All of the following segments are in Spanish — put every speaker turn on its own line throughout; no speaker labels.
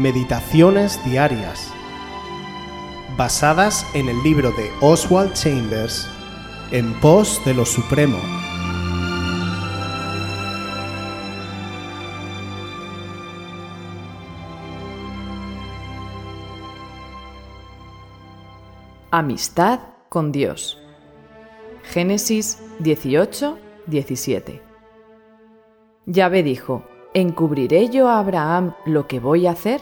Meditaciones Diarias, basadas en el libro de Oswald Chambers, En pos de lo Supremo.
Amistad con Dios. Génesis 18, 17. Yahvé dijo, ¿encubriré yo a Abraham lo que voy a hacer?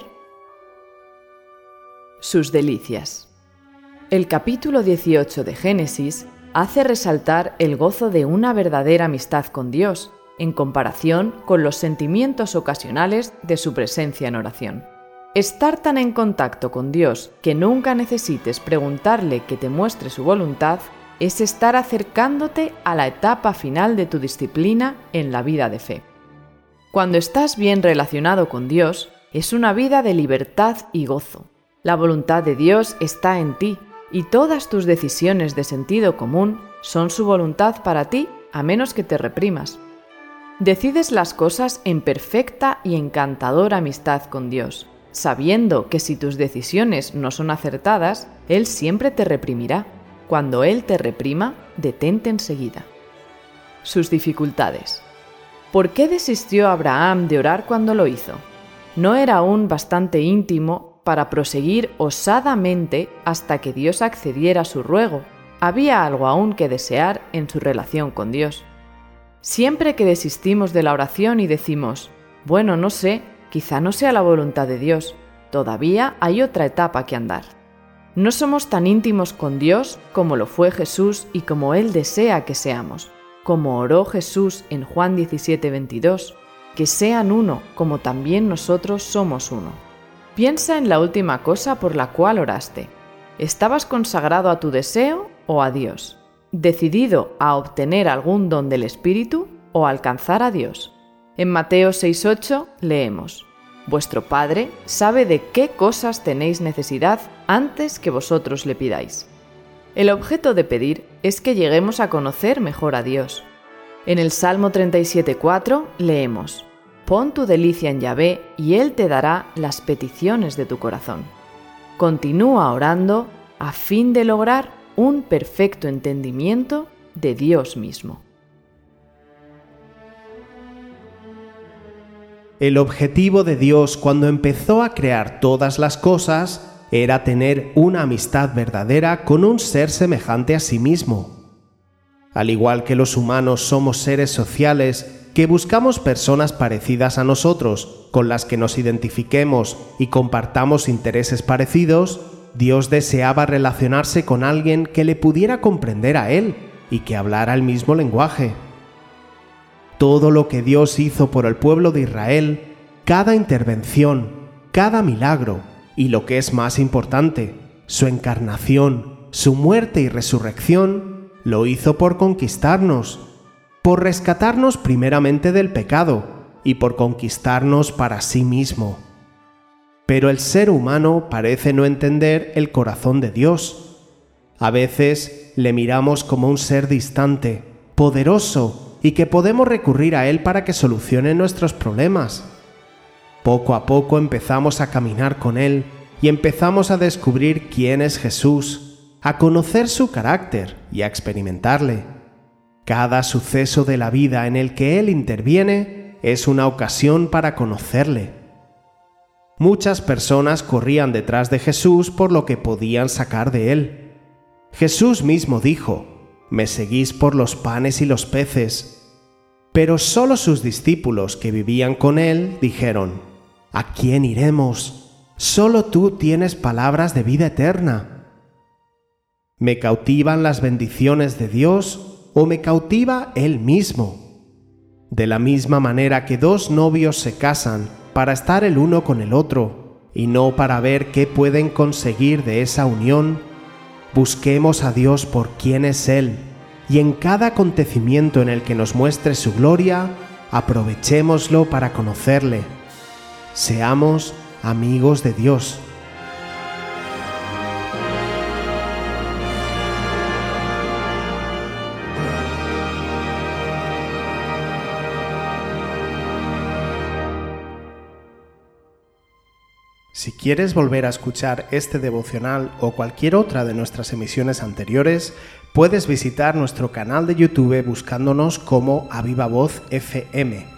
Sus delicias. El capítulo 18 de Génesis hace resaltar el gozo de una verdadera amistad con Dios, en comparación con los sentimientos ocasionales de su presencia en oración. Estar tan en contacto con Dios que nunca necesites preguntarle que te muestre su voluntad es estar acercándote a la etapa final de tu disciplina en la vida de fe. Cuando estás bien relacionado con Dios, es una vida de libertad y gozo. La voluntad de Dios está en ti y todas tus decisiones de sentido común son su voluntad para ti a menos que te reprimas. Decides las cosas en perfecta y encantadora amistad con Dios, sabiendo que si tus decisiones no son acertadas, Él siempre te reprimirá. Cuando Él te reprima, detente enseguida. Sus dificultades. ¿Por qué desistió Abraham de orar cuando lo hizo? ¿No era aún bastante íntimo para proseguir osadamente hasta que Dios accediera a su ruego? Había algo aún que desear en su relación con Dios. Siempre que desistimos de la oración y decimos, bueno, no sé, quizá no sea la voluntad de Dios, todavía hay otra etapa que andar. No somos tan íntimos con Dios como lo fue Jesús y como Él desea que seamos como oró Jesús en Juan 17, 22, que sean uno como también nosotros somos uno. Piensa en la última cosa por la cual oraste. ¿Estabas consagrado a tu deseo o a Dios? ¿Decidido a obtener algún don del Espíritu o alcanzar a Dios? En Mateo 6:8 leemos, Vuestro Padre sabe de qué cosas tenéis necesidad antes que vosotros le pidáis. El objeto de pedir es que lleguemos a conocer mejor a Dios. En el Salmo 37.4 leemos, Pon tu delicia en Yahvé y Él te dará las peticiones de tu corazón. Continúa orando a fin de lograr un perfecto entendimiento de Dios mismo.
El objetivo de Dios cuando empezó a crear todas las cosas era tener una amistad verdadera con un ser semejante a sí mismo. Al igual que los humanos somos seres sociales que buscamos personas parecidas a nosotros, con las que nos identifiquemos y compartamos intereses parecidos, Dios deseaba relacionarse con alguien que le pudiera comprender a Él y que hablara el mismo lenguaje. Todo lo que Dios hizo por el pueblo de Israel, cada intervención, cada milagro, y lo que es más importante, su encarnación, su muerte y resurrección, lo hizo por conquistarnos, por rescatarnos primeramente del pecado y por conquistarnos para sí mismo. Pero el ser humano parece no entender el corazón de Dios. A veces le miramos como un ser distante, poderoso y que podemos recurrir a Él para que solucione nuestros problemas. Poco a poco empezamos a caminar con Él y empezamos a descubrir quién es Jesús, a conocer su carácter y a experimentarle. Cada suceso de la vida en el que Él interviene es una ocasión para conocerle. Muchas personas corrían detrás de Jesús por lo que podían sacar de Él. Jesús mismo dijo, Me seguís por los panes y los peces. Pero solo sus discípulos que vivían con Él dijeron, ¿A quién iremos? Solo tú tienes palabras de vida eterna. ¿Me cautivan las bendiciones de Dios o me cautiva Él mismo? De la misma manera que dos novios se casan para estar el uno con el otro y no para ver qué pueden conseguir de esa unión, busquemos a Dios por quién es Él y en cada acontecimiento en el que nos muestre su gloria, aprovechémoslo para conocerle Seamos amigos de Dios. Si quieres volver a escuchar este devocional o cualquier otra de nuestras emisiones anteriores, puedes visitar nuestro canal de YouTube buscándonos como Aviva Voz FM.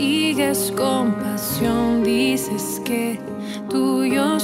a vivir.